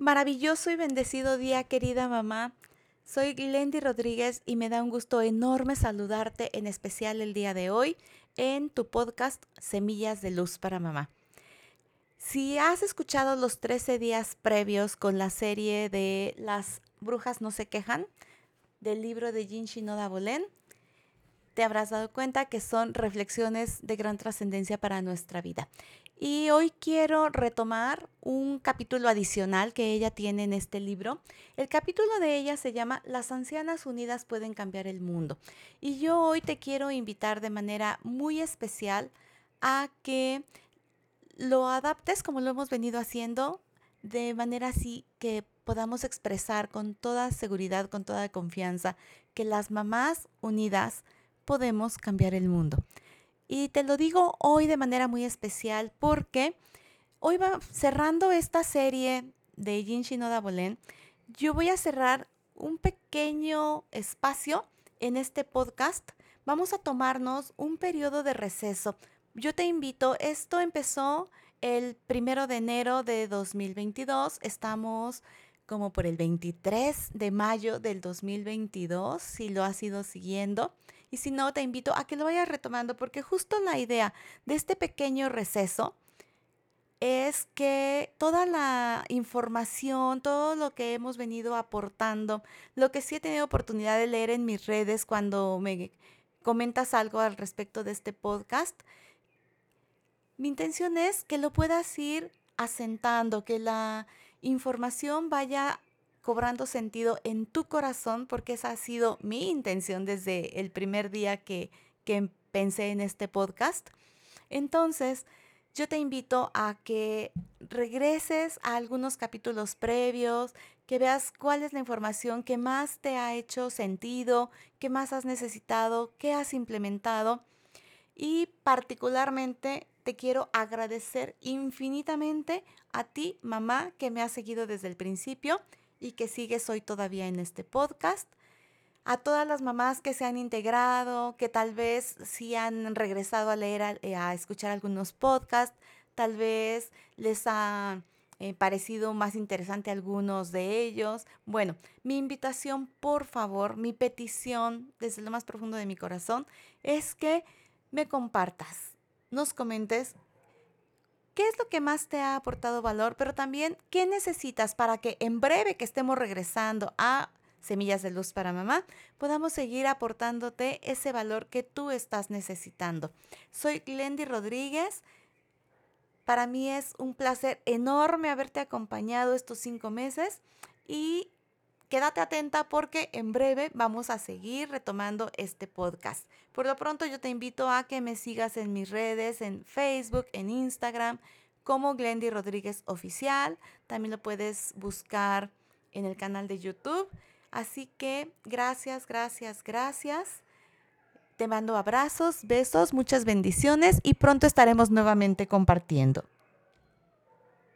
Maravilloso y bendecido día, querida mamá. Soy Glendy Rodríguez y me da un gusto enorme saludarte, en especial el día de hoy, en tu podcast Semillas de Luz para Mamá. Si has escuchado los 13 días previos con la serie de Las brujas no se quejan, del libro de Jin Shinoda Bolen, te habrás dado cuenta que son reflexiones de gran trascendencia para nuestra vida. Y hoy quiero retomar un capítulo adicional que ella tiene en este libro. El capítulo de ella se llama Las ancianas unidas pueden cambiar el mundo. Y yo hoy te quiero invitar de manera muy especial a que lo adaptes como lo hemos venido haciendo, de manera así que podamos expresar con toda seguridad, con toda confianza, que las mamás unidas podemos cambiar el mundo. Y te lo digo hoy de manera muy especial porque hoy va cerrando esta serie de Jin Shinoda Bolen. Yo voy a cerrar un pequeño espacio en este podcast. Vamos a tomarnos un periodo de receso. Yo te invito, esto empezó el primero de enero de 2022. Estamos como por el 23 de mayo del 2022, si lo has ido siguiendo. Y si no, te invito a que lo vayas retomando porque justo la idea de este pequeño receso es que toda la información, todo lo que hemos venido aportando, lo que sí he tenido oportunidad de leer en mis redes cuando me comentas algo al respecto de este podcast, mi intención es que lo puedas ir asentando, que la información vaya cobrando sentido en tu corazón, porque esa ha sido mi intención desde el primer día que, que pensé en este podcast. Entonces, yo te invito a que regreses a algunos capítulos previos, que veas cuál es la información que más te ha hecho sentido, qué más has necesitado, qué has implementado. Y particularmente te quiero agradecer infinitamente a ti, mamá, que me has seguido desde el principio y que sigues hoy todavía en este podcast. A todas las mamás que se han integrado, que tal vez sí han regresado a leer, a, eh, escuchar algunos podcasts, tal vez les ha eh, parecido más interesante algunos de ellos. Bueno, mi invitación, por favor, mi petición desde lo más profundo de mi corazón es que me compartas, nos comentes qué es lo que más te ha aportado valor, pero también qué necesitas para que en breve que estemos regresando a Semillas de Luz para Mamá, podamos seguir aportándote ese valor que tú estás necesitando. Soy Glendy Rodríguez. Para mí es un placer enorme haberte acompañado estos cinco meses y quédate atenta porque en breve vamos a seguir retomando este podcast. Por lo pronto yo te invito a que me sigas en mis redes, en Facebook, en Instagram, como Glendy Rodríguez Oficial. También lo puedes buscar en el canal de YouTube. Así que gracias, gracias, gracias. Te mando abrazos, besos, muchas bendiciones y pronto estaremos nuevamente compartiendo.